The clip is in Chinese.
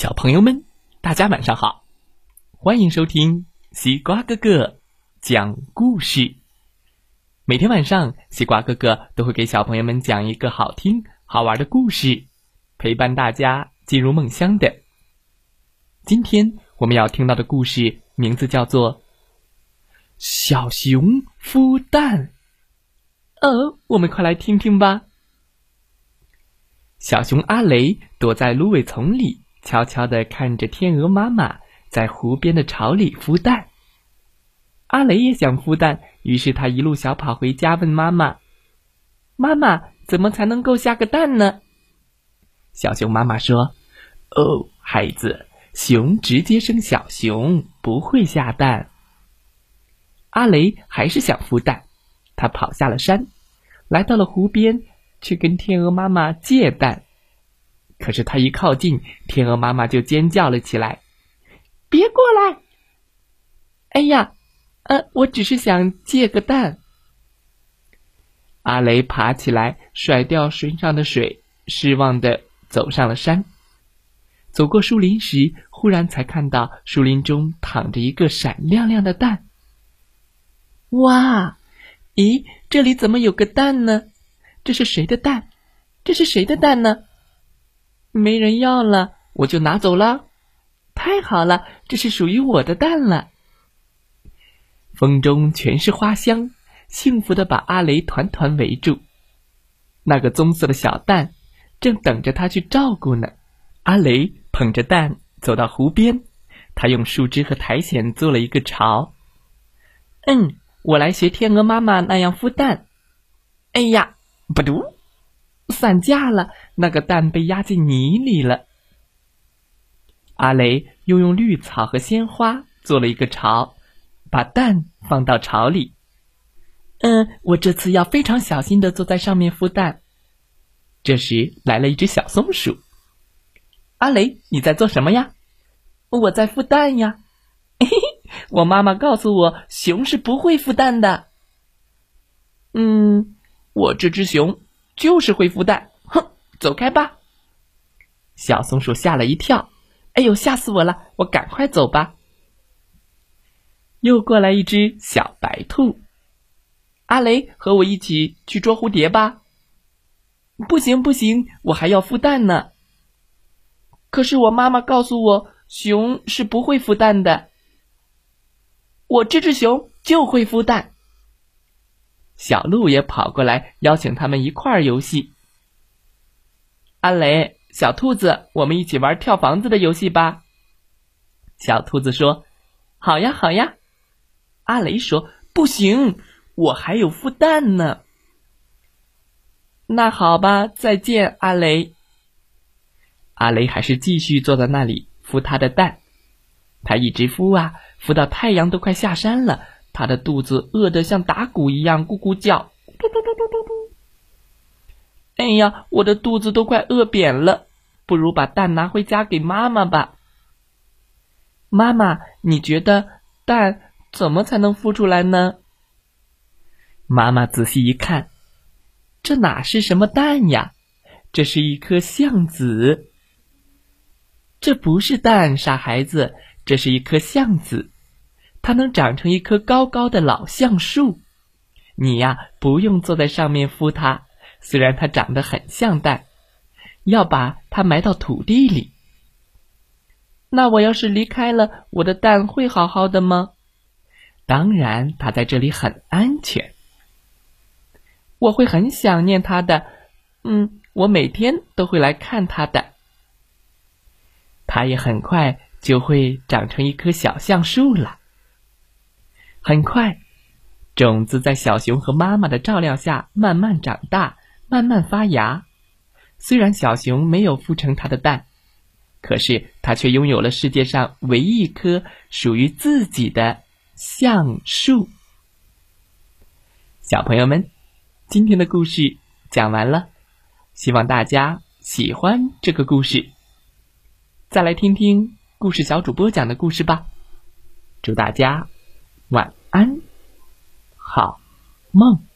小朋友们，大家晚上好！欢迎收听西瓜哥哥讲故事。每天晚上，西瓜哥哥都会给小朋友们讲一个好听、好玩的故事，陪伴大家进入梦乡的。今天我们要听到的故事名字叫做《小熊孵蛋》。哦，我们快来听听吧。小熊阿雷躲在芦苇丛里。悄悄地看着天鹅妈妈在湖边的巢里孵蛋。阿雷也想孵蛋，于是他一路小跑回家，问妈妈：“妈妈，怎么才能够下个蛋呢？”小熊妈妈说：“哦，孩子，熊直接生小熊，不会下蛋。”阿雷还是想孵蛋，他跑下了山，来到了湖边，去跟天鹅妈妈借蛋。可是他一靠近，天鹅妈妈就尖叫了起来：“别过来！”哎呀，呃，我只是想借个蛋。阿雷爬起来，甩掉身上的水，失望的走上了山。走过树林时，忽然才看到树林中躺着一个闪亮亮的蛋。哇，咦，这里怎么有个蛋呢？这是谁的蛋？这是谁的蛋呢？没人要了，我就拿走了。太好了，这是属于我的蛋了。风中全是花香，幸福的把阿雷团团围住。那个棕色的小蛋正等着他去照顾呢。阿雷捧着蛋走到湖边，他用树枝和苔藓做了一个巢。嗯，我来学天鹅妈妈那样孵蛋。哎呀，不读。散架了，那个蛋被压进泥里了。阿雷又用绿草和鲜花做了一个巢，把蛋放到巢里。嗯，我这次要非常小心的坐在上面孵蛋。这时来了一只小松鼠。阿雷，你在做什么呀？我在孵蛋呀。嘿嘿，我妈妈告诉我，熊是不会孵蛋的。嗯，我这只熊。就是会孵蛋，哼，走开吧！小松鼠吓了一跳，哎呦，吓死我了！我赶快走吧。又过来一只小白兔，阿雷和我一起去捉蝴蝶吧。不行不行，我还要孵蛋呢。可是我妈妈告诉我，熊是不会孵蛋的。我这只熊就会孵蛋。小鹿也跑过来邀请他们一块儿游戏。阿雷，小兔子，我们一起玩跳房子的游戏吧。小兔子说：“好呀，好呀。”阿雷说：“不行，我还有孵蛋呢。”那好吧，再见，阿雷。阿雷还是继续坐在那里孵他的蛋，他一直孵啊，孵到太阳都快下山了。他的肚子饿得像打鼓一样咕咕叫，嘟嘟嘟嘟嘟嘟。哎呀，我的肚子都快饿扁了，不如把蛋拿回家给妈妈吧。妈妈，你觉得蛋怎么才能孵出来呢？妈妈仔细一看，这哪是什么蛋呀？这是一颗橡子。这不是蛋，傻孩子，这是一颗橡子。它能长成一棵高高的老橡树，你呀不用坐在上面孵它。虽然它长得很像蛋，要把它埋到土地里。那我要是离开了，我的蛋会好好的吗？当然，它在这里很安全。我会很想念它的，嗯，我每天都会来看它的。它也很快就会长成一棵小橡树了。很快，种子在小熊和妈妈的照料下慢慢长大，慢慢发芽。虽然小熊没有孵成它的蛋，可是它却拥有了世界上唯一一棵属于自己的橡树。小朋友们，今天的故事讲完了，希望大家喜欢这个故事。再来听听故事小主播讲的故事吧。祝大家！晚安，好梦。